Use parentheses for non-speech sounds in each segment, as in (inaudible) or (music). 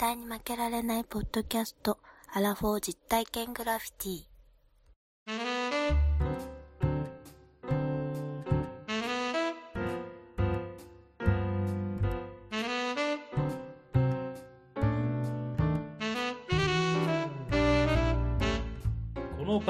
対に負けられないポッドキャスト、アラフォー実体験グラフィティ。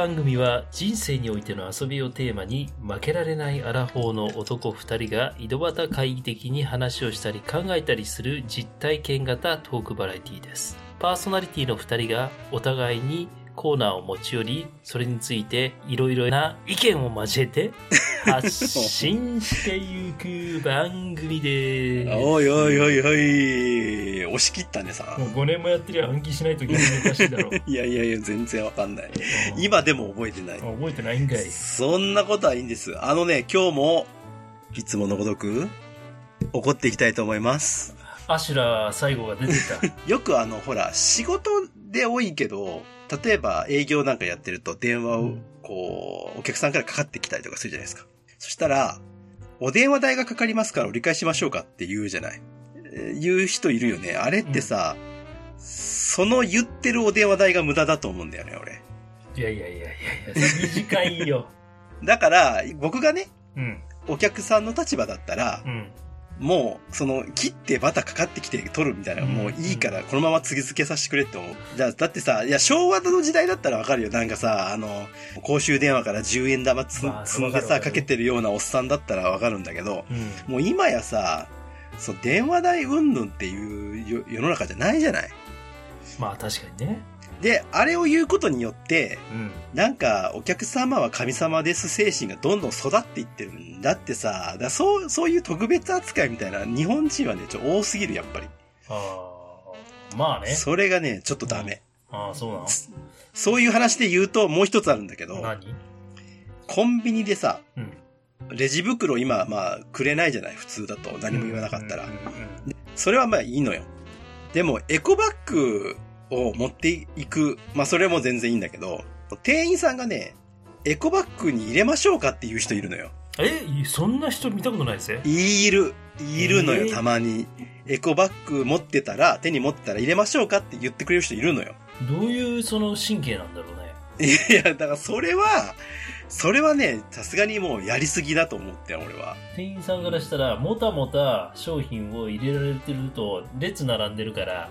番組は人生においての遊びをテーマに負けられないアラフォーの男2人が井戸端会議的に話をしたり考えたりする実体験型トークバラエティです。パーソナリティの2人がお互いにコーナーを持ち寄り、それについていろいろな意見を交えて (laughs) 発信していく番組です。おいおいおいおい、押し切ったねさ。もう5年もやってりゃ暗記しないと逆におかしいだろ。(laughs) いやいやいや、全然わかんない。今でも覚えてない。覚えてないんかい。そんなことはいいんです。あのね、今日も、いつものごとく、怒っていきたいと思います。アシュラ最後が出てた。(laughs) よくあの、ほら、仕事で多いけど、例えば営業なんかやってると電話をうん、こう、お客さんからかかってきたりとかするじゃないですか。そしたら、お電話代がかかりますから折り返しましょうかって言うじゃない。えー言う人いるよね。あれってさ、その言ってるお電話代が無駄だと思うんだよね、俺。いやいやいやいやいや、短いよ。(laughs) だから、僕がね、うん。お客さんの立場だったらう、ん。もう、その、切ってバタかかってきて取るみたいな、うんもういいから、このまま続けさせてくれって思う。じゃあ、だってさ、いや、昭和の時代だったらわかるよ。なんかさ、あの、公衆電話から10円玉つまあ積んでさ、わかけてるようなおっさんだったらわかるんだけど、うん。もう今やさ、そう、電話代云々っていうよ世の中じゃないじゃない。まあ確かにね。で、あれを言うことによって、うん。なんか、お客様は神様です精神がどんどん育っていってるんだってさ、だそう、そういう特別扱いみたいな日本人はね、ちょっと多すぎる、やっぱり。ああ。まあね。それがね、ちょっとダメ。ああ、そうなの？そういう話で言うともう一つあるんだけど、何？コンビニでさ、うん。レジ袋今、まあ、くれないじゃない普通だと。何も言わなかったらうん。うんうんそれはまあいいのよ。でも、エコバッグを持っていく。まあ、それも全然いいんだけど、店員さんがね、エコバッグに入れましょうかっていう人いるのよ。え、そんな人見たことないぜ。いる。いるのよ、えーたまに。エコバッグ持ってたら、手に持ってたら入れましょうかって言ってくれる人いるのよ。どういうその神経なんだろうね。いや、だからそれは、それはね、さすがにもうやりすぎだと思ってよ、俺は。店員さんからしたら、もたもた商品を入れられてると、列並んでるから、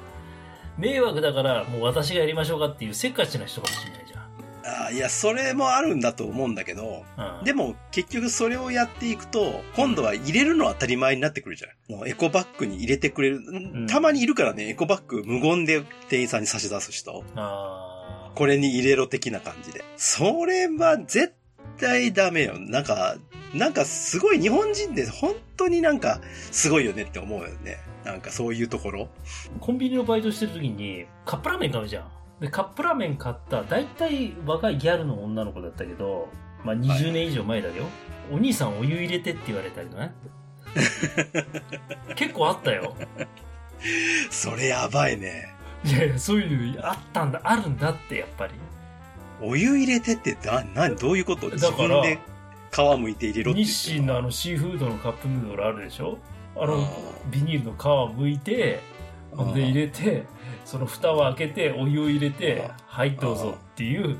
迷惑だから、もう私がやりましょうかっていうせっかちな人かもしれないじあーいや、それもあるんだと思うんだけど、ゃん。うん。でも結局それをやっていくと、今度は入れるのは当たり前になってくるじゃん。もうエコバッグに入れてくれる。んたまにいるからね、エコバッグ無言で店員さんに差し出す人。あこれに入れろ的な感じで。それは絶対ダメよ。なんか、なんかすごい日本人って本当になんかすごいよねって思うよね。なんかそういうところ？ーコンビニのバイトしてる時に、カップラーメン買うじゃん。で、カップラーメン買った、大体若いギャルの女の子だったけど、まあ20年以上前だよ。お兄さんお湯入れてって言われたりね。(laughs) 結構あったよ。それやばいね。いやいや、そういうのあったんだ、あるんだって、やっぱり。お湯入れてってな、な、どういうこと？だ自から皮むいて入れろって言って日清のあのシーフードのカップヌードルあるでしょ？あのビニールの皮を剥いてほん。で入れてその蓋を開けてお湯を入れてあはいどうぞっていう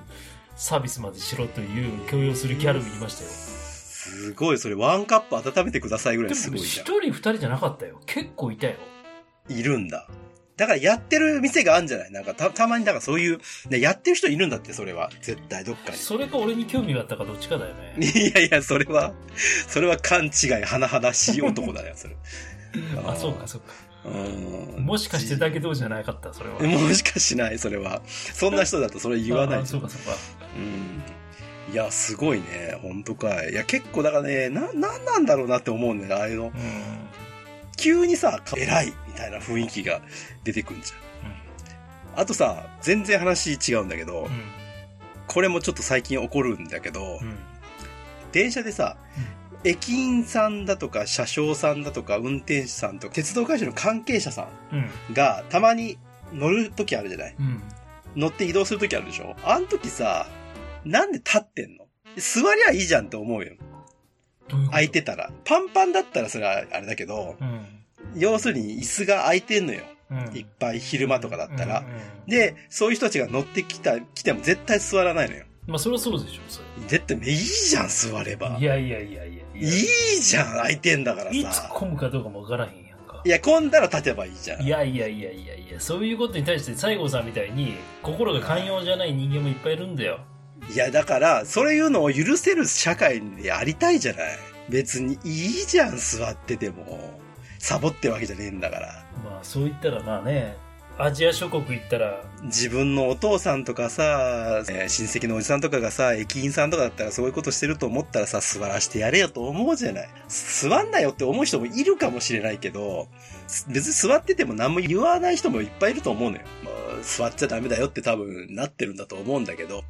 サービスまでしろという強要するギャルもいましたよ。すごい、それワンカップ温めてくださいぐらいすごいじゃん。人二人じゃなかったよ。結構いたよ。いるんだ。だからやってる店があるんじゃない？なんかた、たまにだからそういう、ね、やってる人いるんだって、それは。絶対どっかそれか俺に興味があったかどっちかだよねに。(laughs) いやいや、それは、それは勘違い、甚だしい男だよ、それ。(laughs) あそうかそうかうん。もしかしてだけどじゃなかった？それは (laughs) もしかしない、それは。そんな人だとそれ言わないあ。そうかそうかうん。いや、すごいね。本当かい。いや、結構だからね、な、なんなんだろうなって思うんだよね、ああいうの。うん急にさ、偉いみたいな雰囲気が出てくんじゃん。あとさ、全然話違うんだけど、うん。これもちょっと最近起こるんだけど、うん。電車でさ、駅員さんだとか車掌さんだとか運転手さんとか鉄道会社の関係者さうん。んがたまに乗る時あるじゃない？うん。乗って移動する時あるでしょ？あの時さ、なんで立ってんの？座りゃいいじゃんって思うよ。どういう空いてたら。パンパンだったらそれはあれだけど、うん要するに椅子が空いてんのよ。うんいっぱい昼間とかだったら。うんうんで、そういう人たちが乗ってきた、来ても絶対座らないのよ。まあ、それはそうでしょ、そ絶対、いいじゃん、座ればれ。い。やいやいやいやいいじゃん、空いてんだからいつさ。混むかどうかもわからへんやんか。いや、混んだら立てばいいじゃん。いやいやいやいやいや、そういうことに対して西郷さんみたいに心が寛容じゃない人間もいっぱいいるんだよ。いや、だから、そういうのを許せる社会でありたいじゃない。別にいいじゃん、座ってても。サボってわけじゃねえんだから。まあそう言ったらまあね、アジア諸国行ったら、自分のお父さんとかさ、えー親戚のおじさんとかがさ、駅員さんとかだったらそういうことしてると思ったらさ、座らしてやれよと思うじゃない。座んなよって思う人もいるかもしれないけど、別に座ってても何も言わない人もいっぱいいると思うのよ。まあ座っちゃダメだよって多分なってるんだと思うんだけど、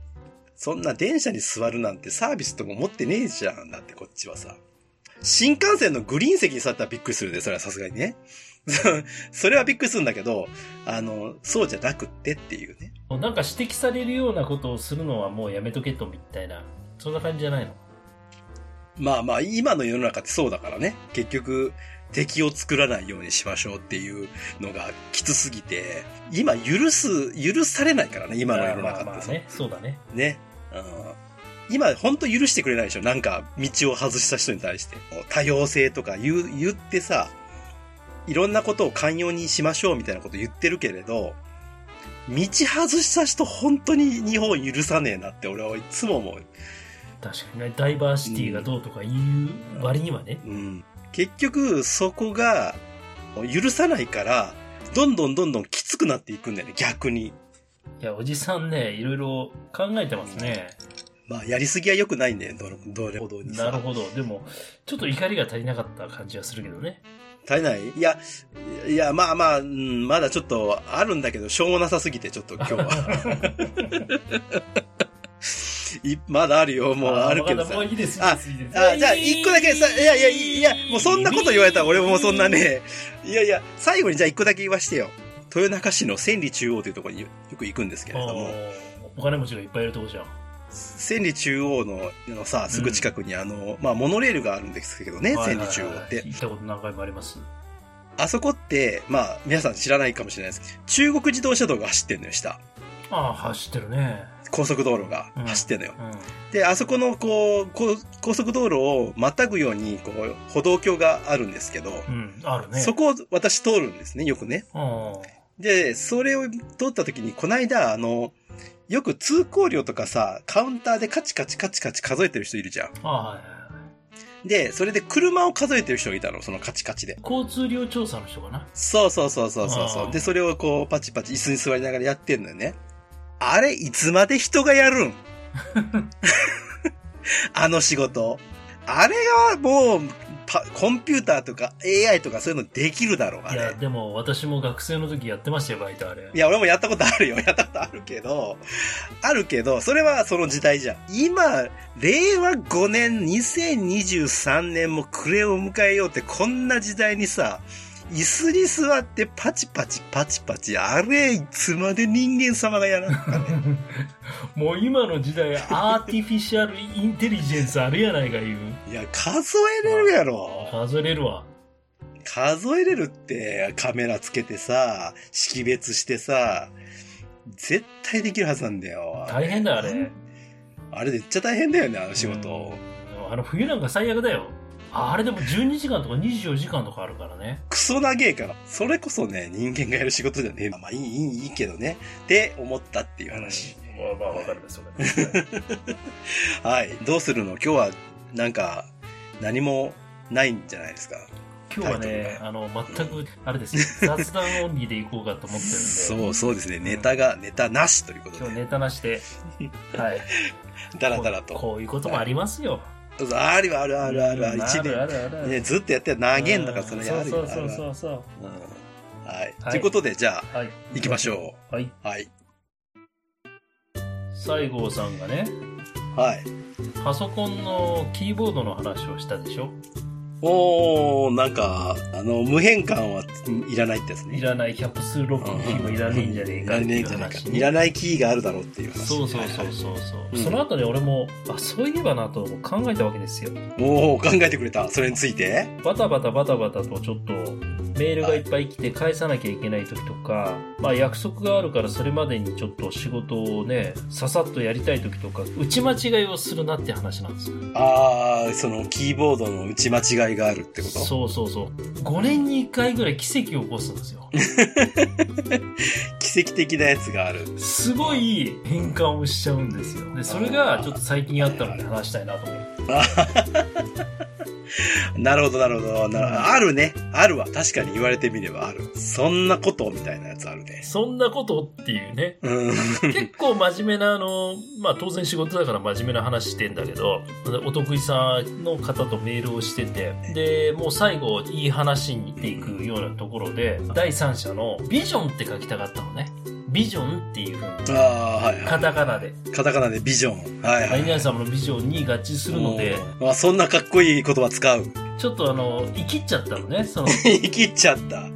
そんな電車に座るなんてサービスとか持ってねえじゃん。だってこっちはさ。新幹線のグリーン席に座ったらびっくりするで、それはさすがにね。(laughs) それはびっくりするんだけど、あの、そうじゃなくってっていうね。なんか指摘されるようなことをするのはもうやめとけとみたいな、そんな感じじゃないの？まあまあ、今の世の中ってそうだからね。結局、敵を作らないようにしましょうっていうのがきつすぎて、今許す、許されないからね、今の世の中ってさ。まあまあね、そうだね。ね。うん、今、ほんと許してくれないでしょ？なんか、道を外した人に対して。多様性とか言う、言ってさ、いろんなことを寛容にしましょうみたいなこと言ってるけれど、道外した人本当に日本許さねえなって俺はいつも思う。確かにね、ダイバーシティがどうとか言う割にはね。うん。結局、そこが、許さないから、どんどんどんどんきつくなっていくんだよね、逆に。いや、おじさんね、いろいろ考えてますね。まあ、やりすぎは良くないんだよ、どれどれほどにさ。なるほど。でも、ちょっと怒りが足りなかった感じはするけどね。足りない？いや、いや、まあまあ、うん、まだちょっとあるんだけど、しょうもなさすぎて、ちょっと今日は。(laughs) いまだあるよ、もうあるけどさもう。いいです、いいあ。あ、じゃあ、一個だけさ、いやいやいや、もうそんなこと言われたら俺もそんなね、いやいや、最後にじゃあ一個だけ言わしてよ。豊中市の千里中央というところによく行くんですけれども、お金持ちがいっぱいいるとこじゃん。千里中央ののさ、すぐ近くにあの、まあ、モノレールがあるんですけどね、千里中央って。行ったこと何回もあります。あそこって、まあ、皆さん知らないかもしれないです。中国自動車道が走ってんのよ、下。ああ、走ってるね。高速道路がうん走ってんのよ。うん。で、あそこの、こう、高速道路をまたぐように、こう、歩道橋があるんですけど、うん、あるね。そこを私通るんですね、よくね。うん。で、それを通った時に、この間、あの、よく通行料とかさ、カウンターでカチカチカチカチ数えてる人いるじゃん。ああ、はいはいはい。で、それで車を数えてる人がいたの、そのカチカチで。交通量調査の人かな？そうそうそうそうそう。で、それをこう、パチパチ椅子に座りながらやってんのよね。あれ、いつまで人がやるん？(laughs) あの仕事。あれがもう、パコンピューターとか AI とかそういうのできるだろう、あいや、れ。でも私も学生の時やってましたよ、バイトあれ。いや、俺もやったことあるよ。(laughs) やったことあるけど、あるけど、それはその時代じゃん。今、令和5年、2023年も暮れを迎えようって、こんな時代にさ、椅子に座ってパチパチパチパチ、あれ、いつまで人間様がやらんかね。(laughs) もう今の時代、アーティフィシャルインテリジェンスあるやないか言う。いや、数えれるやろ。数えれるわ。数えれるって、カメラつけてさ、識別してさ、絶対できるはずなんだよ。大変だ、あれ。あれめっちゃ大変だよね、あの仕事。うんあの冬なんか最悪だよ。ああれでも12時間とか24時間とかあるからね。クソ長えから。それこそね、人間がやる仕事じゃねえ。まあいい、いい、いいけどね。って思ったっていう話。まあまあわかるです、わかる。(laughs) はい。どうするの？今日は、なんか、何もないんじゃないですか？今日はね、があの、全く、あれですよ。雑談オンリーでいこうかと思ってるんで。そう、そうですね。ネタが、ネタなしということで。今日ネタなしで。はい。だらだらと。こういうこともありますよ。あるあるあるあるある。一あるあ年。ずっとやって投げんだから、それあるよ。そうそうあるそうはい。はいということで、じゃあ、はい。行きましょはい。う。はい。西郷さんがね、はい。パソコンのキーボードの話をしたでしょ？おー、なんか、あの、無変換はいらないってやつね。いらないキャプスロックのキーもいらねえんじゃねえかっていうねえんじゃないか話。ねいらないキーがあるだろうっていう話。そうそうそうそうそう、うんその後で俺もあそういえばなと考えたわけですよおー、考えてくれた。それについて？バタバタバタバタとちょっとメールがいっぱい来て返さなきゃいけない時とか、まあ約束があるからそれまでにちょっと仕事をね、ささっとやりたい時とか、打ち間違いをするなって話なんですよ。ああ、そのキーボードの打ち間違いがあるってこと？そうそうそう。5年に1回ぐらい奇跡を起こすんですよ。(laughs) 奇跡的なやつがある。すごい変換をしちゃうんですよ。で、それがちょっと最近あったので話したいなと思って。(laughs) (laughs) なるほど、なるほど。なるあるね。あるわ。確かに言われてみればある。そんなことみたいなやつあるね。そんなことっていうね。うん。結構真面目なあの、まあ当然仕事だから真面目な話してんだけど、お得意さんの方とメールをしてて、で、もう最後いい話にっていくようなところで、第三者のビジョンって書きたかったのね。ビジョンっていうふうに、ああ、はいカはタカナで、い。カタカナでビジョン。はいはい。アイニャン様のビジョンに合致するので、うんあ、そんなかっこいい言葉使う。ちょっとあの、生きっちゃったのね。その、生きっちゃった。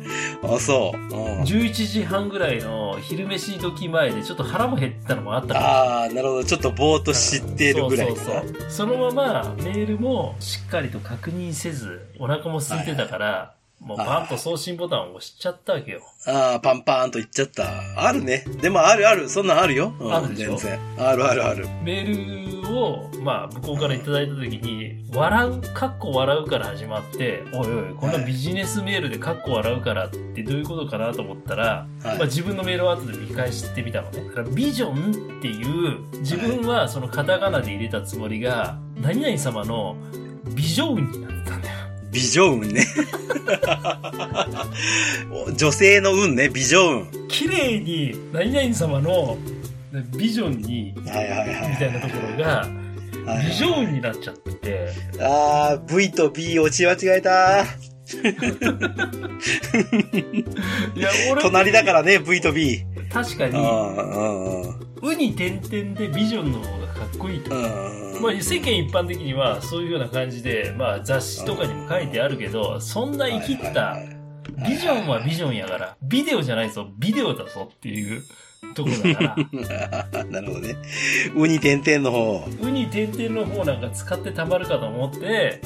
あ、そう。うん11時半ぐらいの昼飯時前でちょっと腹も減ったのもあったから。ああ、なるほど。ちょっとぼーっと知っているぐらいかうそうそうそのままメールもしっかりと確認せず、お腹も空いてたから、もうパンと送信ボタンを押しちゃったわけよ。ああ、パンパーンと言っちゃった。あるね。でもあるある。そんなんあるよ。うんあるでしょ？全然。あるあるある。メールを、まあ、向こうからいただいた時に、笑う、かっこ笑うから始まって、おいおい、こんなビジネスメールでかっこ笑うからってどういうことかなと思ったら、はいまあ、自分のメールを後で見返してみたのね。ビジョンっていう、自分はそのカタカナで入れたつもりが、何々様のビジョンになってた。美女運ね。(laughs) 女性の運ね、美女運。綺麗に何々様のビジョンに。みたいなところが、はいビジョンになっちゃってて、あー、V と B 落ち間違えた。(laughs) いや、俺、隣だからね、V と B。うん、確かに。ウに点々でビジョンの方がかっこいいと。うんまあ、世間一般的にはそういうような感じで、まあ、雑誌とかにも書いてあるけど、そんな生きったビジョンはビジョンやから、ビデオじゃないぞ、ビデオだぞっていうとこだから、(laughs) なるほどね。ウに点々の方。ウに点々の方なんか使ってたまるかと思って、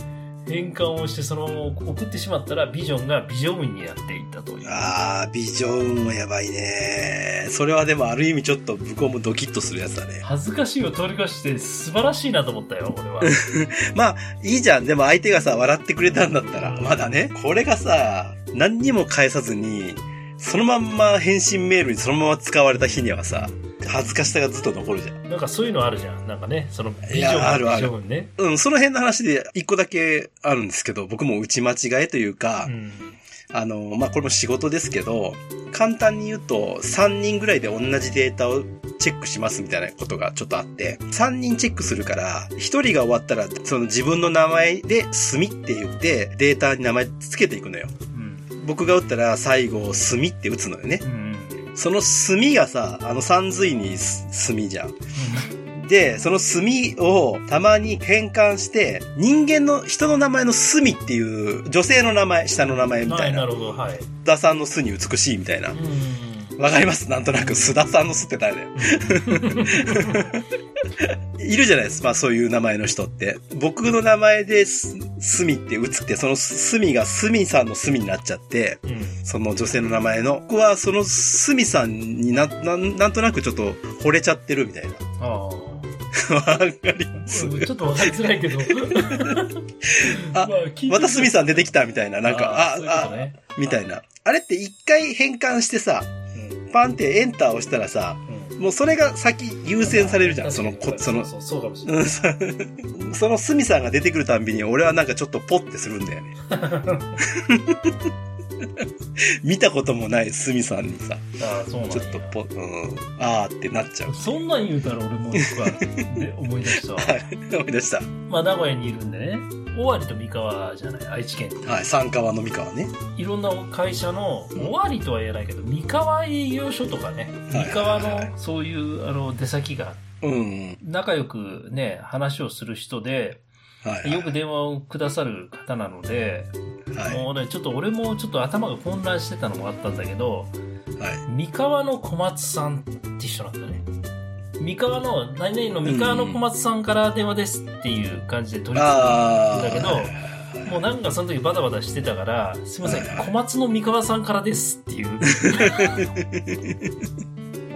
変換をしてそのまま送ってしまったら、ビジョンがビジョンになっていったという。あー、美女運はやばいね。それはでもある意味ちょっと向こうもドキッとするやつだね。恥ずかしいを取り越して素晴らしいなと思ったよ、俺は。(laughs) まあ、いいじゃん。でも相手がさ、笑ってくれたんだったら、まだね。これがさ、何にも返さずに、そのまんま返信メールにそのまま使われた日にはさ、恥ずかしさがずっと残るじゃん。なんかそういうのあるじゃん。なんかね、そのビジョンあるあるね。うん、その辺の話で一個だけあるんですけど、僕も打ち間違えというか、うん。あの、まあ、これも仕事ですけど、簡単に言うと、3人ぐらいで同じデータをチェックしますみたいなことがちょっとあって、3人チェックするから、1人が終わったら、その自分の名前で、すみって言って、データに名前つけていくのよ。うん。僕が打ったら、最後、すみって打つのよね。うん。そのすみがさ、あの、三髄にすすみじゃん。で、その墨をたまに変換して、人間の、人の名前の墨っていう、女性の名前、下の名前みはい、たいな。なるほど、はい。須田さんの巣に美しいみたいなう。ん。わかりますなんとなく、須田さんの巣って誰だよ。(laughs) いるじゃないですか、まあそういう名前の人って。僕の名前で、す、墨って打つって、その墨が墨さんの墨になっちゃって、うん。その女性の名前の。僕はその墨さんにな、なんなんとなくちょっと惚れちゃってるみたいな。ああ。わかります？うんちょっとわかりづらいけど。(laughs) あまたスミさん出てきたみたいな、なんか、あ、あ、ね。みたいな。あれって一回変換してさ、うんパンってエンターを押したらさ、うんもうそれが先優先されるじゃん、その、こその、そうそうかもしれない。うんさそのスミさんが出てくるたんびに俺はなんかちょっとポッてするんだよね。(laughs) (laughs) 見たこともないスミさんにさ、ああ、そうなんやちょっとポッ、うん、あーってなっちゃう。そんなん言うたら俺もで (laughs) 思い出したわ。はい、思い出した。まあ、名古屋にいるんでね、尾張と三河じゃない、愛知県って。はい、三河の三河ね。いろんな会社の、尾張とは言えないけど、三河営業所とかね、はい三河のそういうあの出先が、うん。仲良くね、話をする人で、はい。よく電話をくださる方なので、はい。もうね、ちょっと俺もちょっと頭が混乱してたのもあったんだけど、はい。三河の小松さんって人なんだね。三河の、何々の三河の小松さんから電話ですっていう感じで取り付けああ。るんだけど、はいはいもうなんかその時バタバタしてたから、すいません、はいはい小松の三河さんからですっていう、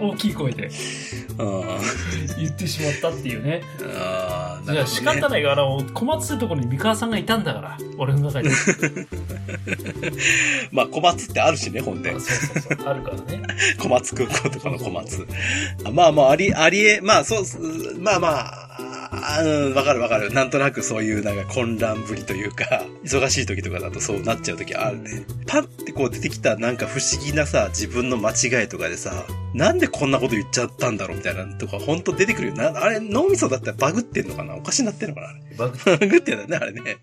(laughs) 大きい声であ言ってしまったっていうね。あー、いや、仕方ないから、小松ってところに三河さんがいたんだから、俺の中に。(laughs) まあ、小松ってあるしね、ほんでそう。そうそう、あるからね。(laughs) 小松空港とかの小松。あまあまあ、あり、ありえ、まあそうまあまあ、あうん、わかるわかる。なんとなくそういうなんか混乱ぶりというか、(laughs) 忙しい時とかだとそうなっちゃう時あるね。パッてこう出てきたなんか不思議なさ、自分の間違いとかでさ、なんでこんなこと言っちゃったんだろうみたいなのとか、ほんと出てくるよ。な、あれ、脳みそだったらバグってんのかな？おかしにな？ってんのかな？バグってんだね、あれね。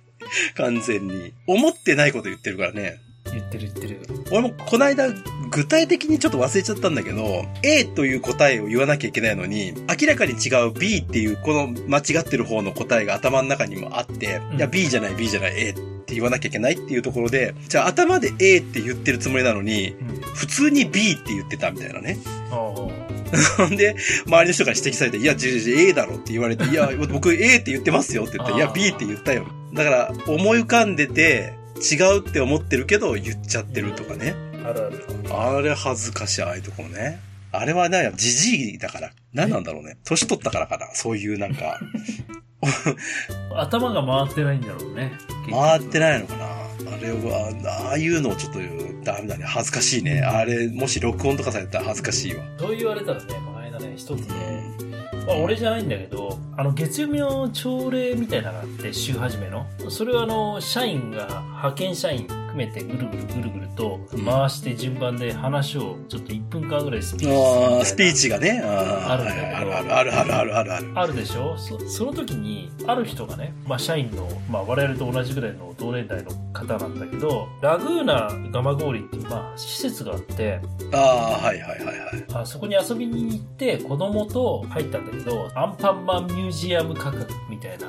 完全に。思ってないこと言ってるからね。言ってる言ってる。俺もこの間具体的にちょっと忘れちゃったんだけど、A という答えを言わなきゃいけないのに、明らかに違う B っていうこの間違ってる方の答えが頭の中にもあって、うんいや B じゃない B じゃない A って言わなきゃいけないっていうところで、じゃあ頭で A って言ってるつもりなのに、うん。普通に B って言ってたみたいなね。あほん (laughs) で、周りの人から指摘されて、いや、じじ A だろって言われて、いや、僕 A って言ってますよって言って、いや、B って言ったよ。だから、思い浮かんでて、違うって思ってるけど、言っちゃってるとかね。あるある。あれ恥ずかしい、ああいうところね。あれはね、じじいだから。何なんだろうね。年取ったからかな。そういうなんか、頭が回ってないんだろうね。回ってい。ないのかな。あれは、ああいうのをちょっとダメだね。恥ずかしいね。あれ、もし録音とかされたら恥ずかしいわ。そう言われたらね、この間ね、一つね、まあ、俺じゃないんだけど、あの、月曜日の朝礼みたいなのがあって、週始めの。それはあの、社員が、派遣社員含めてぐるぐるぐるぐるとうん回して順番で話をちょっと1分間ぐらいスピーチスピーチがね。あるあるあるあるあるあるある。あるでしょ？そその時にある人がね、まあ、社員の、まあ、我々と同じぐらいの同年代の方なんだけどラグーナ蒲郡っていう、まあ、施設があってああ、はいはいはいはい。あそこに遊びに行って子供と入ったんだけどアンパンマンミュージアム価格みたいな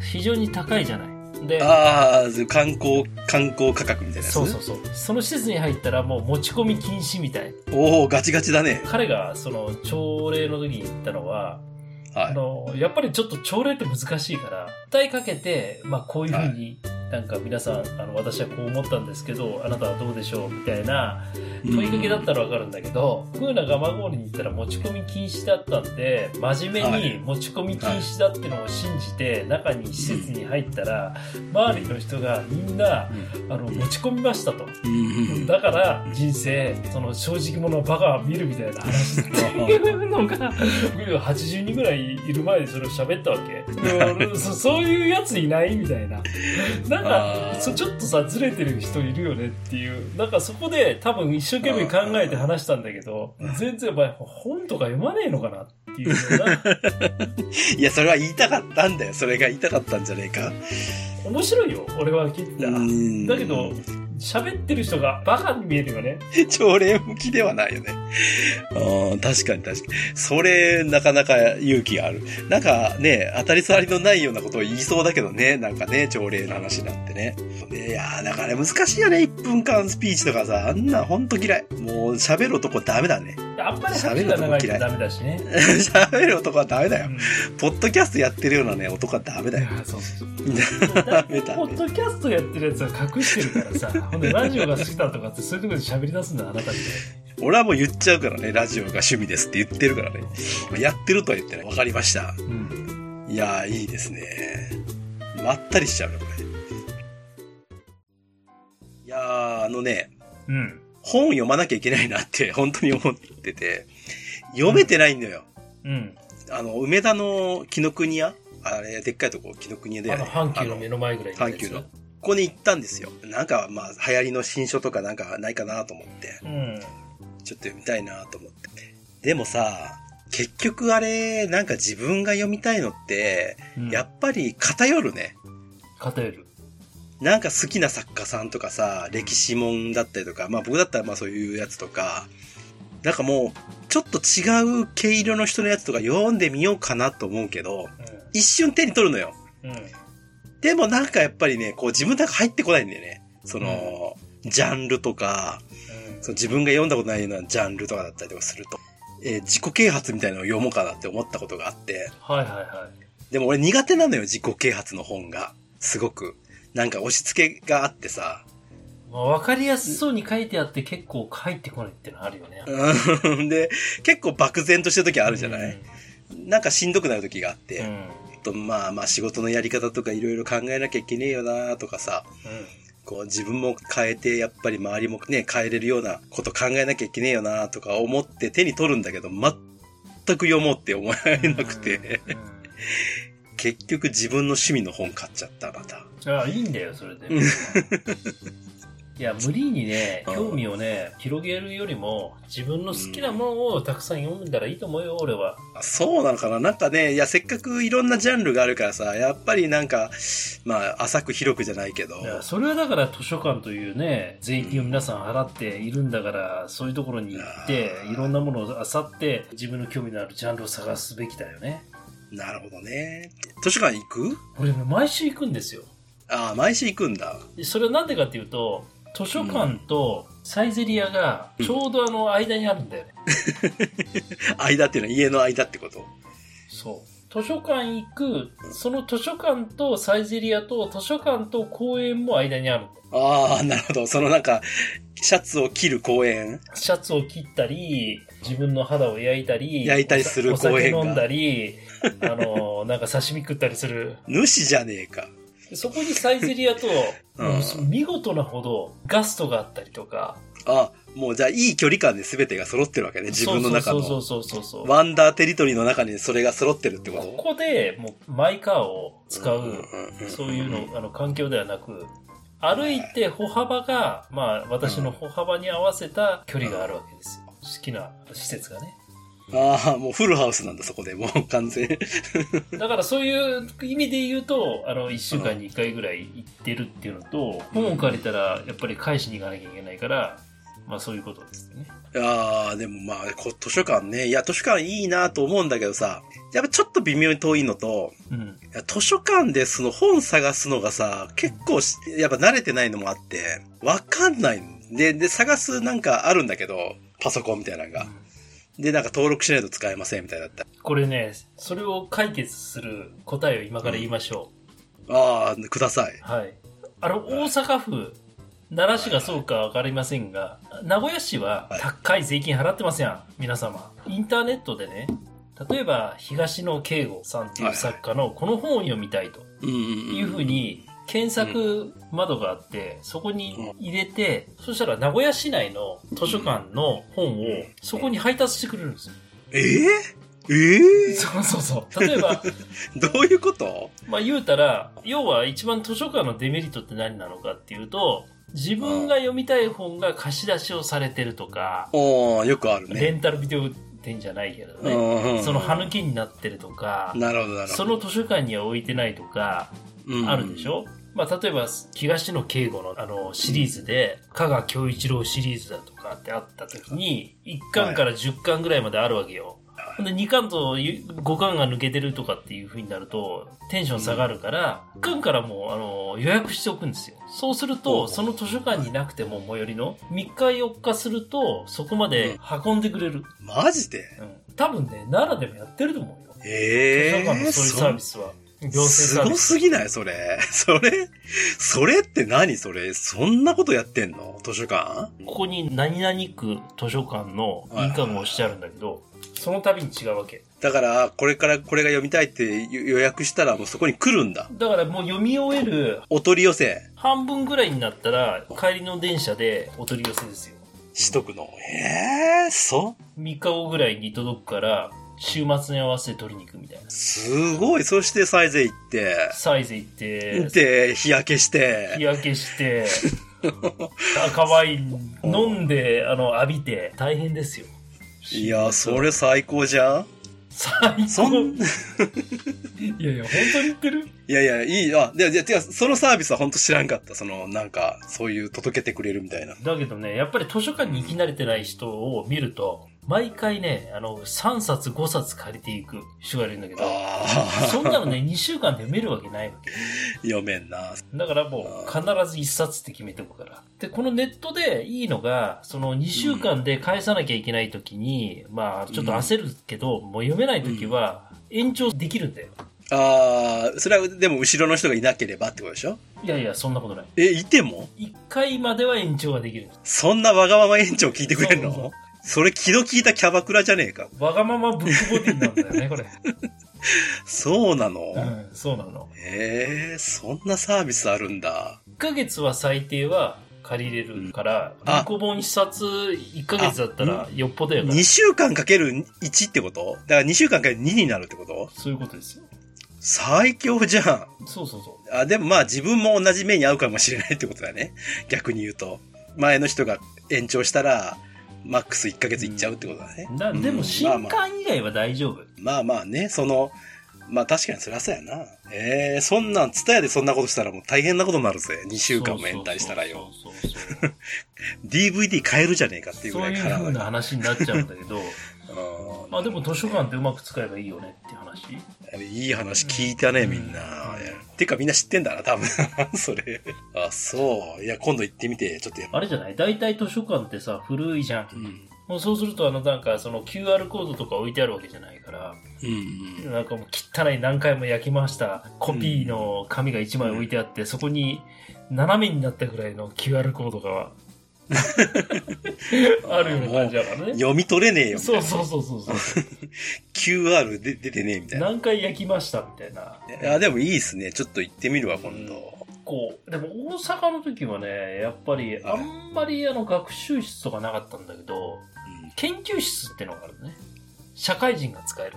非常に高いじゃない？でああ、観光、観光価格みたいなやつそうそうそうその施設に入ったらもう持ち込み禁止みたいおおガチガチだね。彼がその朝礼の時に言ったのはあはい。の、やっぱりちょっと朝礼って難しいから、訴えかけて、まあこういうふうに、なんか皆さん、あの、私はこう思ったんですけど、あなたはどうでしょうみたいな問いかけだったらわかるんだけど、クーナガマゴールに行ったら持ち込み禁止だったんで、真面目に持ち込み禁止だってのを信じて、中に施設に入ったら、周りの人がみんな、あの、持ち込みましたと。うん。だから、人生、その正直者バカは見るみたいな話っていうのが、(laughs) 80人ぐらいいる前でそれを喋ったわけ。うんそ (laughs) そういうやついないみたいな。か、(laughs) そちょっとさ、ずれてる人いるよねっていう。なんかそこで多分一生懸命考えて話したんだけど、全然お前本とか読まねえのかなっていうのが、(laughs) いや、それは言いたかったんだよ。それが言いたかったんじゃねえか。面白いよ、俺は聞いたら。うんだけど、喋ってる人がバカに見えるよね。(laughs) 朝礼向きではないよね。うん、確かに確かに。それ、なかなか勇気がある。なんかね、当たり障りのないようなことを言いそうだけどね、なんかね、朝礼の話なんてね。いやー、だから難しいよね、1分間スピーチとかさ、あんなほんと嫌い。もう喋る男ダメだね。あんまり話が長いとダメだしね。(laughs) 喋る男はダメだよ。うんポッドキャストやってるようなね、男はダメだよ。そうそう (laughs) ダメだポッドキャストやってるやつは隠してるからさ、ほんでラジオが好きだとかってそういうところで喋り出すんだ、あなたみたい俺はもう言っちゃうからね、ラジオが趣味ですって言ってるからね。やってるとは言ってない。わかりました。に。うん。いやー、いいですね。まったりしちゃうね、これ。いやー、あのね、うん。本読まなきゃいけないなって (laughs) 本当に思ってて、読めてないんだよ。うん。あの、梅田の紀ノ国屋あれ、でっかいとこ、紀ノ国屋で、あの、阪急の目あの前ぐらいにあるやつ阪急の。ここに行ったんですよ。なんか、まあ、流行りの新書とかなんかないかなと思って、うん。ちょっと読みたいなと思って。でもさ、結局あれ、なんか自分が読みたいのって、うんやっぱり偏るね。偏る。なんか好きな作家さんとかさ、歴史もんだったりとか、まあ僕だったらまあそういうやつとか、なんかもう、ちょっと違う毛色の人のやつとか読んでみようかなと思うけど、一瞬手に取るのよ。うん。うん。でもなんかやっぱりね、こう自分の中入ってこないんだよね。その、ジャンルとか、その自分が読んだことないようなジャンルとかだったりとかすると、えー自己啓発みたいなのを読もうかなって思ったことがあって、はいはいはい。でも俺苦手なのよ、自己啓発の本が。すごく。なんか押し付けがあってさ、まあ、わかりやすそうに書いてあって結構入ってこないってのはあるよね。うん (laughs) で、結構漠然とした時あるじゃない、なんかしんどくなる時があって、うん。うん。とまあまあ仕事のやり方とかいろいろ考えなきゃいけねえよなとかさ、こう自分も変えてやっぱり周りもね変えれるようなこと考えなきゃいけねえよなとか思って手に取るんだけど全く読もうって思えなくて、うん。結局自分の趣味の本買っちゃったまた。うん、あいいんだよ、それで。(laughs) いや、無理にね、うん興味をね、広げるよりも、自分の好きなものをたくさん読んだらいいと思うよ、俺は。あそうなのかななんかね、いやせっかくいろんなジャンルがあるからさ、やっぱりなんか、まあ浅く広くじゃないけど、いやそれはだから図書館というね、税金を皆さん払っているんだから、そういうところに行って、いろんなものを漁って、自分の興味のあるジャンルを探すべきだよね。なるほどね。図書館行く？俺ね、毎週行くんですよ。ああ、毎週行くんだ。でそれはなんでかっていうと、図書館とサイゼリアがちょうどあの間にあるんだよね。(laughs) 間っていうのは家の間ってこと？そう。図書館行く、その図書館とサイゼリアと図書館と公園も間にあるんだよ。ああ、なるほど。そのなんか、シャツを着る公園？シャツを切ったり、自分の肌を焼いたり、焼いたりするお酒公園が飲んだり、(laughs) あの、なんか刺身食ったりする。主じゃねえか。そこにサイゼリアと、(laughs) 見事なほどガストがあったりとか、あ、もうじゃあいい距離感で全てが揃ってるわけね。自分の中そうの。そうそうそうそう。ワンダーテリトリーの中にそれが揃ってるってこことこで、もう、マイカーを使う、そういうの、あの、環境ではなく、歩いて歩幅が、まあ、私の歩幅に合わせた距離があるわけですよ。好きな施設がね。ああ、もうフルハウスなんだ、そこで。もう (laughs) 完全。だからそういう意味で言うと、あの、一週間に一回ぐらい行ってるっていうのと、本を借りたら、やっぱり返しに行かなきゃいけないから、まあそういうことですね。ああ、でもまあ、こ図書館ね。いや、図書館いいなと思うんだけどさ、やっぱちょっと微妙に遠いのと、うん。いや図書館でその本探すのがさ、結構し、やっぱ慣れてないのもあって、わかんないので、で、探すなんかあるんだけど、パソコンみたいなのが。で、なんか登録しないと使えませんみたいだった。これね、それを解決する答えを今から言いましょああ、ください。う。はい。あの、大阪府、奈良市がそうかわかりませんが、名古屋市ははい高い税金払ってますやん、皆様。インターネットでね、例えば東野圭吾さんっていう作家のこの本を読みたいとうんうんうん。いうふうに検索窓があって、そこに入れて、そしたら名古屋市内の図書館の本をそこに配達してくれるんですよ。ええええそうそうそう。(laughs) 例えば、どういうこと？まあ言うたら、要は一番図書館のデメリットって何なのかっていうと、自分が読みたい本が貸し出しをされてるとか、おー、よくあるレね。ンタルビデオ店じゃないけどうね、その歯抜きになってるとか、なるほど、なるほど。その図書館には置いてないとか、うんあるでしょ、まあ、例えば、東野敬吾のあのシリーズで、加賀恭一郎シリーズだとかってあった時に、1巻から10巻ぐらいまであるわけよ。ほんで、2巻と5巻が抜けてるとかっていう風になると、テンション下がるから、1巻からもう、あの、予約しておくんですよ。そうすると、その図書館になくても最寄りの、3日4日すると、そこまで運んでくれる。マジで？うん。多分ね、奈良でもやってると思うよ。ええ図書館のそういうサービスは。行政すごサービス。すぎない？それ。(laughs) それ？それって何？それ？そんなことやってんの？図書館？ここに何々区図書館の印鑑が押してあるんだけど、その度に違うわけ。だから、これからこれが読みたいって予約したらもうそこに来るんだ。だからもう読み終えるお取り寄せ半分ぐらいになったら、帰りの電車でお取り寄せですよ。しとくの？ええそ？3日後ぐらいに届くから、週末に合わせて取りに行くみたいな。すごい。そしてサイゼ行って、サイズ行って、で、日焼けし日て、焼けして、赤ワイン飲んで、あの、浴びて、大変ですよ。いや、それ最高じゃん？最高。(laughs) いやいや、本当に言ってる？いやいや、いい、あ、で、で、てか、そのサービスは本当知らんかった。その、なんか、そういう届けてくれるみたいな。だけどね、やっぱり図書館に行き慣れてない人を見ると、毎回ね、あの、3冊5冊借りていく人がいるんだけど、あそんなのね、2週間で読めるわけないわけ。あ、読めんな。だからもう、必ず1冊って決めておくから。で、このネットでいいのが、その2週間で返さなきゃいけない時に、まあ、ちょっと焦るけど、もう読めない時は、延長できるんだよ。ああ、それはでも後ろの人がいなければってことでしょ？いやいや、そんなことない。え、いても？一回までは延長ができる。そんなわがまま園長聞いてくれるの？それ気の利いたキャバクラじゃねえか。わがままブックボディなんだよね、これ。そうなの、うん、そうなの。ええそんなサービスあるんだ。1ヶ月は最低は借りれるから、あ文庫本一冊1ヶ月だったらよっぽどやから2。週間かける1ってこと？だから2週間かける2になるってこと？そういうことですよ。最強じゃん。そうそうそあ、でもまあ自分も同じ目に遭うかもしれないってことだね。逆に言うと。前の人が延長したら、マックス1ヶ月いっちゃうってことだね。う。だでもうん新刊以外は大丈夫。まあまあね、その、まあ確かにそりゃそうやな。ええそんなん、ツタヤでそんなことしたらもう大変なことになるぜ。2週間も延滞したらよ。そうそうそうそう。(laughs) DVD 買えるじゃねえかっていうぐそういうらいから風な話になっちゃうんだけど、(laughs) うんまあでも図書館ってうまく使えばいいよねっていう話。いい話聞いたね、みんな。てかみんな知ってんだな、多分。(laughs) それ。あ、そう。いや、今度行ってみて、ちょっとやっぱ。あれじゃない？大体図書館ってさ、古いじゃん。うん。もうそうするとあのなんかその QR コードとか置いてあるわけじゃないから、うん。なんかもう汚い何回も焼きましたコピーの紙が1枚置いてあって、そこに斜めになったぐらいの QR コードがあるような感じだからね。読み取れねえよ。そうそうそうそうそう。(laughs) QR で出てねえみたいな。何回焼きましたみたいな。いや、でもいいっすね。ちょっと行ってみるわ、今度。こう、でも大阪の時はね、やっぱりあんまりあの学習室とかなかったんだけど、研究室ってのがあるね。社会人が使える。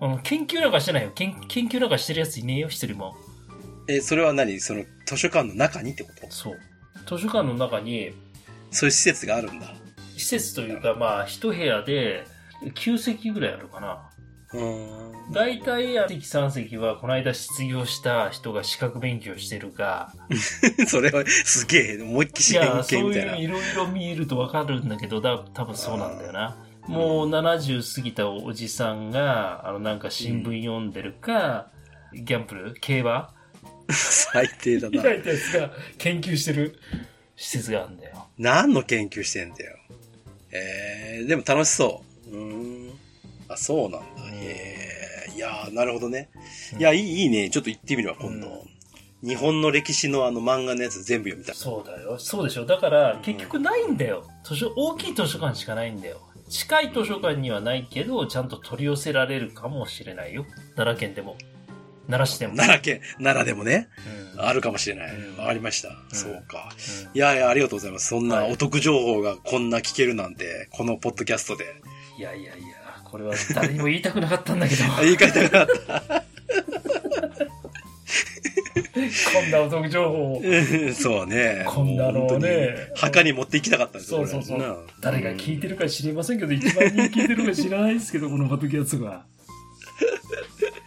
あの研究なんかしてないよ。研研究なんかしてるやついねえよ、一人も。え、それは何？その図書館の中にってこと？そう。図書館の中に、そういう施設があるんだ。施設というか、まあ、一部屋で、9席ぐらいあるかな。大体、2席3席は、この間失業した人が資格勉強してるか、(laughs) それはすげえ、思いっきいし偏や、そう見みたいな。いういろいろ見えるとわかるんだけど、だ多分そうなんだよな。もう70過ぎたおじさんが、あの、なんか新聞読んでるか、ギャンブル？競馬？(laughs) 最低だな。(laughs) みたいなやつが研究してる施設があるんだよ。何の研究してんだよ。えー、でも楽しそう。うーん。あ、そうなんだ。えー、いやー、なるほどね。いや、いい、いいね。ちょっと行ってみるわ、今度。日本の歴史のあの漫画のやつ全部読みたい。そうだよ。そうでしょ。だから、結局ないんだよ。図書、大きい図書館しかないんだよ。近い図書館にはないけど、ちゃんと取り寄せられるかもしれないよ。奈良県でも。奈良市でも。奈良県、奈良でもね、うんあるかもしれないうん。わかりました。そうか。うんいやいや、ありがとうございます。そんなはいお得情報がこんな聞けるなんて、このポッドキャストで。いやいやいや、これは誰にも言いたくなかったんだけど、あ (laughs) 言い換えたくなった。こんなお得情報をうん (laughs) そうね。こんなのをね墓に持って行きたかったんですそうそうそう誰が聞いてるか知りませんけど、一番人聞いてるか知らないですけど、このポッドキャストが。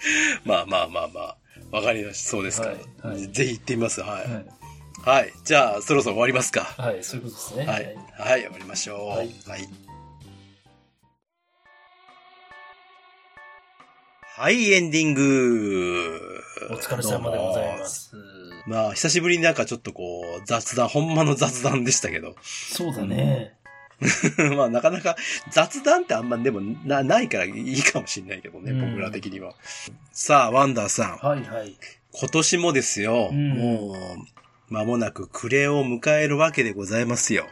(laughs) まあまあまあまあ。わかりました。そうですか。はいはいぜひ行ってみます。はい。はい。はい。じゃあ、そろそろ終わりますか。はい、そういうことですね。はい。はい、終わりましょう。ははいい。はい、エンディング。お疲れ様でございます。まあ、久しぶりになんかちょっとこう、雑談、ほんまの雑談でしたけど。そうだね。(laughs) まあ、なかなか雑談ってあんまでもな、ないからいいかもしれないけどね、うん僕ら的には。さあ、ワンダーさん。はいはい。今年もですよ、うんもう、間もなく暮れを迎えるわけでございますよ。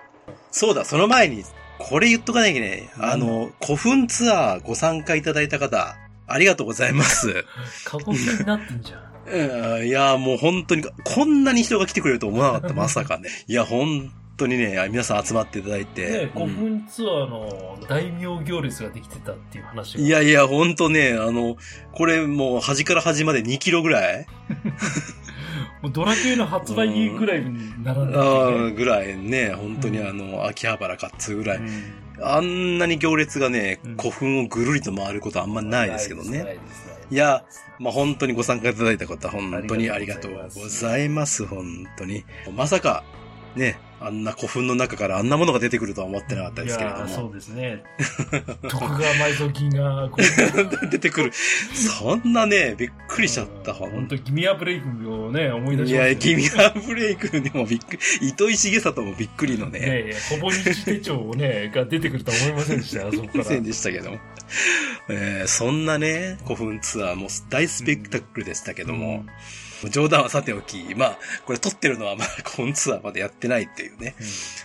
そうだ、その前に、これ言っとかなきゃいけない。あの、古墳ツアーご参加いただいた方、ありがとうございます。(laughs) 過去形になってんじゃん (laughs) いや、もう本当に、こんなに人が来てくれると思わなかった、まさかね。いや、本当にね、皆さん集まっていただいて。ね、古うん墳ツアーの大名行列ができてたっていう話が。いやいや、ほんとね、あの、これもう端から端まで2キロぐらい (laughs) もうドラクエの発売日ぐらいに並んでて、あねーぐらいね、本当にあの、秋葉原かっつうぐらい。うんあんなに行列がねうん、古墳をぐるりと回ることあんまないですけどね。ないや、まあ、本当にご参加いただいた方、本当にあありりがとうがとうございますございます。本当に。まさか、ね、あんな古墳の中からあんなものが出てくるとは思ってなかったですけれどいやーそも。うですね。徳川埋蔵金が、(laughs) 出てくる。そんなね、びっくりしちゃった、本当ギミアブレイクをね、思い出いします、ね。や、君はブレイクでもびっくり、(laughs) 糸井重里もびっくりのね、ねえ、ほぼ日手帳をね、が出てくるとは思いませんでしたよ、あそこから。(laughs) せんでしたけども。えーそんなね、古墳ツアーも大スペクタクルでしたけども、冗談はさておき、まあ、これ撮ってるのはまあ古墳ツアーまでやってないっていうね。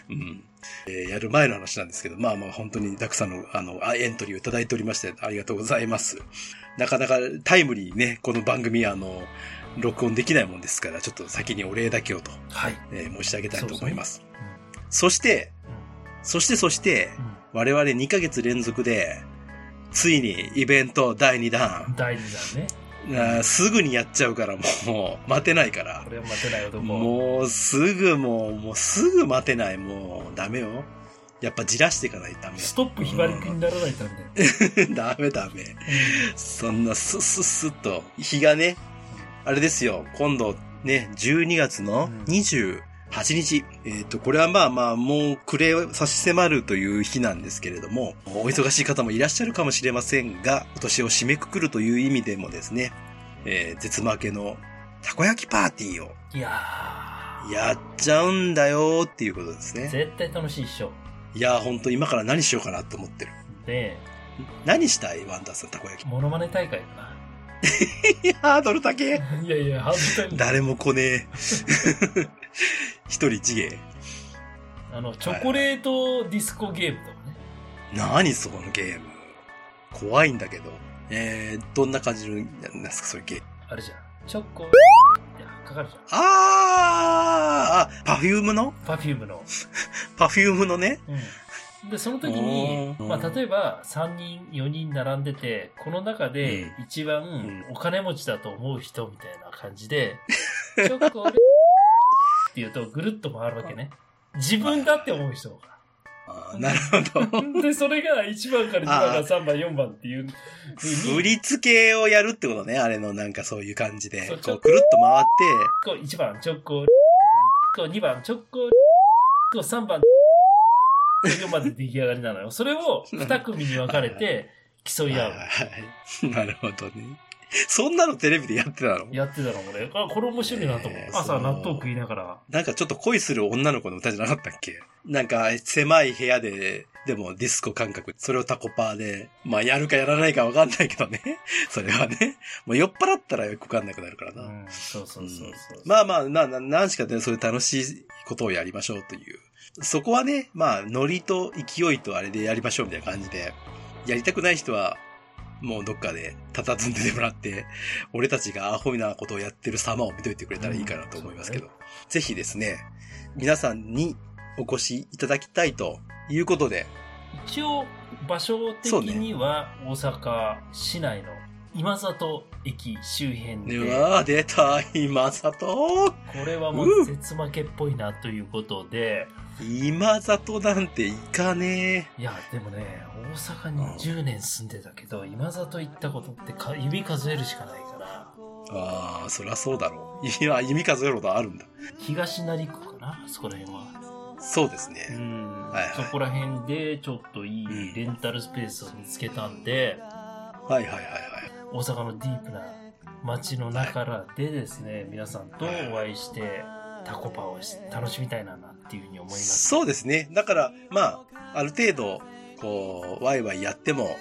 うん。えーやる前の話なんですけど、まあまあ本当にたくさんの、あの、あエントリーをいただいておりまして、ありがとうございます。なかなかタイムリーにね、この番組、あの、録音できないもんですから、ちょっと先にお礼だけをと、はい。えー申し上げたいと思います。うんそして、そしてそして、うん我々2ヶ月連続で、ついにイベント第2弾、第二弾ね。あーすぐにやっちゃうからもう、待てないからこ。れは待てない男。もうすぐもう、もうすぐ待てない。もうダメよ。やっぱじらしていかないとダメ。ストップひばりくんにならないとダメ。(laughs) ダメダメ。そんなスッスッスッと、日がね、あれですよ、今度ね、12月のうん28日。えっ、と、これはまあまあ、もう暮れ差し迫るという日なんですけれども、お忙しい方もいらっしゃるかもしれませんが、今年を締めくくるという意味でもですね、えー絶負けのたこ焼きパーティーをいややっちゃうんだよっていうことですー、ね。絶対楽しいっしょ。いやー、ほんと今から何しようかなと思ってる。で、何したい？ワンダーさん、たこ焼き。モノマネ大会かな。(laughs) いや、ハードル高え。いやいや、ハードル誰も来ねえ。一人一芸。あの、チョコレートディスコゲームとかね。何そのゲーム。怖いんだけど。えー、どんな感じの、なんですか、そういうゲーム。あるじゃん。チョコ、いや、かかるじゃん。あーあ、パフュームの？パフュームの。パフュームのね？うん。で、その時に、まあ、例えば、3人、4人並んでて、この中で一番んお金持ちだと思う人みたいな感じで、(laughs) チョコレって言うとぐるっと回るわけね。自分だって思う人が。あーなるほど。で、それが1番から2番から3番、4番っていう振り付けをやるってことね。あれのなんかそういう感じで。こう、くるっと回って、こう1番チョコ、こう2番チョコ、こう3番、4番で出来上がりなのよ。それを2組に分かれて競い合う。なるほどね。(laughs) そんなのテレビでやってたの？やってたの、俺。あ、これ面白いなと思って。朝えーそう納豆食いながら。なんかちょっと恋する女の子の歌じゃなかったっけ？なんか狭い部屋で、でもディスコ感覚、それをタコパーで、まあやるかやらないかわかんないけどね。(laughs) それはね。もう酔っ払ったらよくわかんなくなるからな。うん、そうそうそうそう。まあまあ、な、な、なんしかね、そういう楽しいことをやりましょうという。そこはね、まあ、ノリと勢いとあれでやりましょうみたいな感じで、やりたくない人は、もうどっかで佇んでてもらって、俺たちがアホなことをやってる様を見といてくれたらいいかなと思いますけど、うんぜひですね、皆さんにお越しいただきたいということで、一応、場所的には大阪市内の今里駅周辺うで、わー出た、今里。これはもう絶負けっぽいなということで、今里なんていかねいや、でもね、大阪に10年住んでたけど、今里行ったことってか指数えるしかないから、え。ああ、そりゃそうだろう。いや、弓数えるほどあるんだ。東成区かな？そこら辺は。そうですうね。んはいはいそこら辺でちょっといいレンタルスペースを見つけたんで、はいはいはいはい。大阪のディープな街の中からでですね、皆さんとお会いして、タコパをし楽しみたいななっていうふうに思います。そうですね。だから、まあ、ある程度、こう、ワイワイやっても、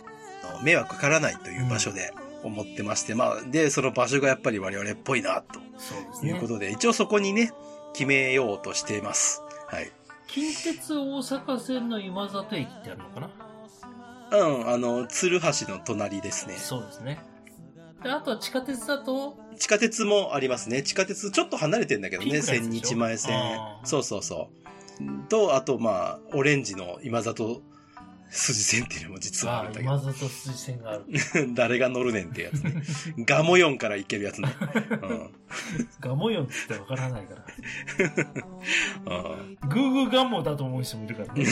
迷惑かからないという場所で思ってまして、まあ、で、その場所がやっぱり我々っぽいな。ということで、一応そこにね、決めようとしています。はい。近鉄大阪線の今里駅ってあるのかな？うん、あの、鶴橋の隣ですね。そうですね。で、あとは地下鉄だと、地下鉄もありますね。地下鉄ちょっと離れてんだけどね。ピンクのやつ千でしょ？日前線あ。ーそうそうそう。と、あと、まあ、オレンジの今里筋線っていうのも実はああるんだけ今里筋線がある。ど。(laughs) 誰が乗るねんってやつね。(laughs) ガモヨンから行けるやつね。うん。ガモヨンって言ってわからないから。(laughs) うんグーグーガンモだと思う人もいるからね。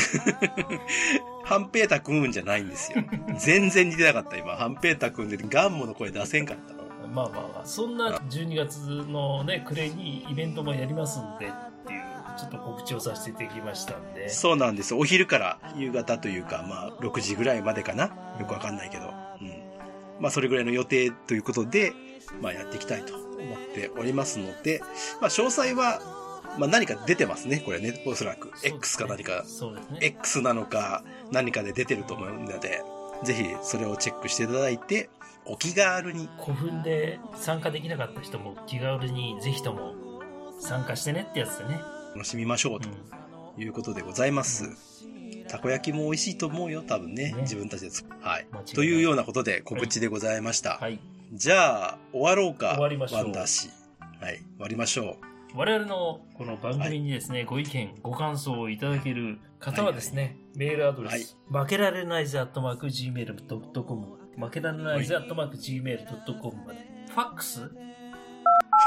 ハンペータくんじゃないんですよ。全然似てなかった、今。ハンペータくんでガンモの声出せんかったの。まあまあまあ、そんな12月のね、暮れにイベントもやりますんでちょっと告知をさせていただきましたんで。そうなんです。お昼から夕方というか、まあ、6時ぐらいまでかな。よくわかんないけど。うん。まあ、それぐらいの予定ということで、まあ、やっていきたいと思っておりますので、まあ、詳細は、まあ、何か出てますね。これね、おそらく。X か何か。ね。X なのか、何かで出てると思うので、ぜひそれをチェックしていただいて、お気軽に。古墳で参加できなかった人も気軽にぜひとも参加してねってやつでね。楽しみましょううんということでございます。たこ焼きも美味しいと思うよ、多分ね。ね自分たちで作る。はい。というようなことで告知でございました。はい。じゃあ、終わろうか。終わりましょうワンダー氏。はい。終わりましょ我々のこの番組にですね、ご意見、ご感想をいただける方はですね、メールアドレス、負けられないぜ、アットマーク、gmail.com、負けられないぜ、アットマーク、gmail.com まで。ファックスう。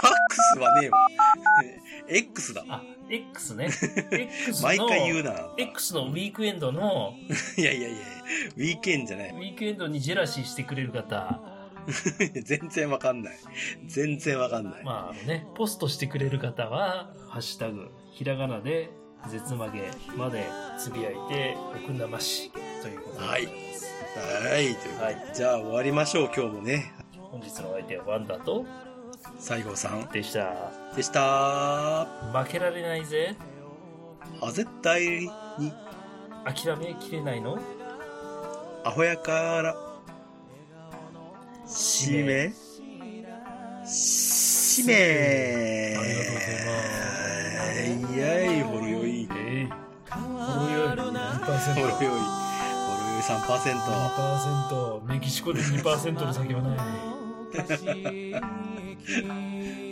ファックスはねえわ。(laughs) X だ。あ、X ね。X の、毎回言うな。X のウィークエンドの、(laughs) いやいやいやウィーケンじゃないウ。ィークエンドにジェラシーしてくれる方、(laughs) 全然わかんない。全然わかんない。まあね、ポストしてくれる方は、ハッシュタグ、ひらがなで、絶曲げまでつぶやいて、奥生し、ということでございます。はい。ということではいじゃあ終わりましょう、今日もね。本日のお相手はワンダと西郷さんでした。でした。負けられないぜ。あ、絶対に、諦めきれないの？アホやから、しめ、しめ。ありがとうございますいやい、ほろよい。ええほろよい2%。ほろよい。ほろよい3%。2%。メキシコで2%の先はない。景色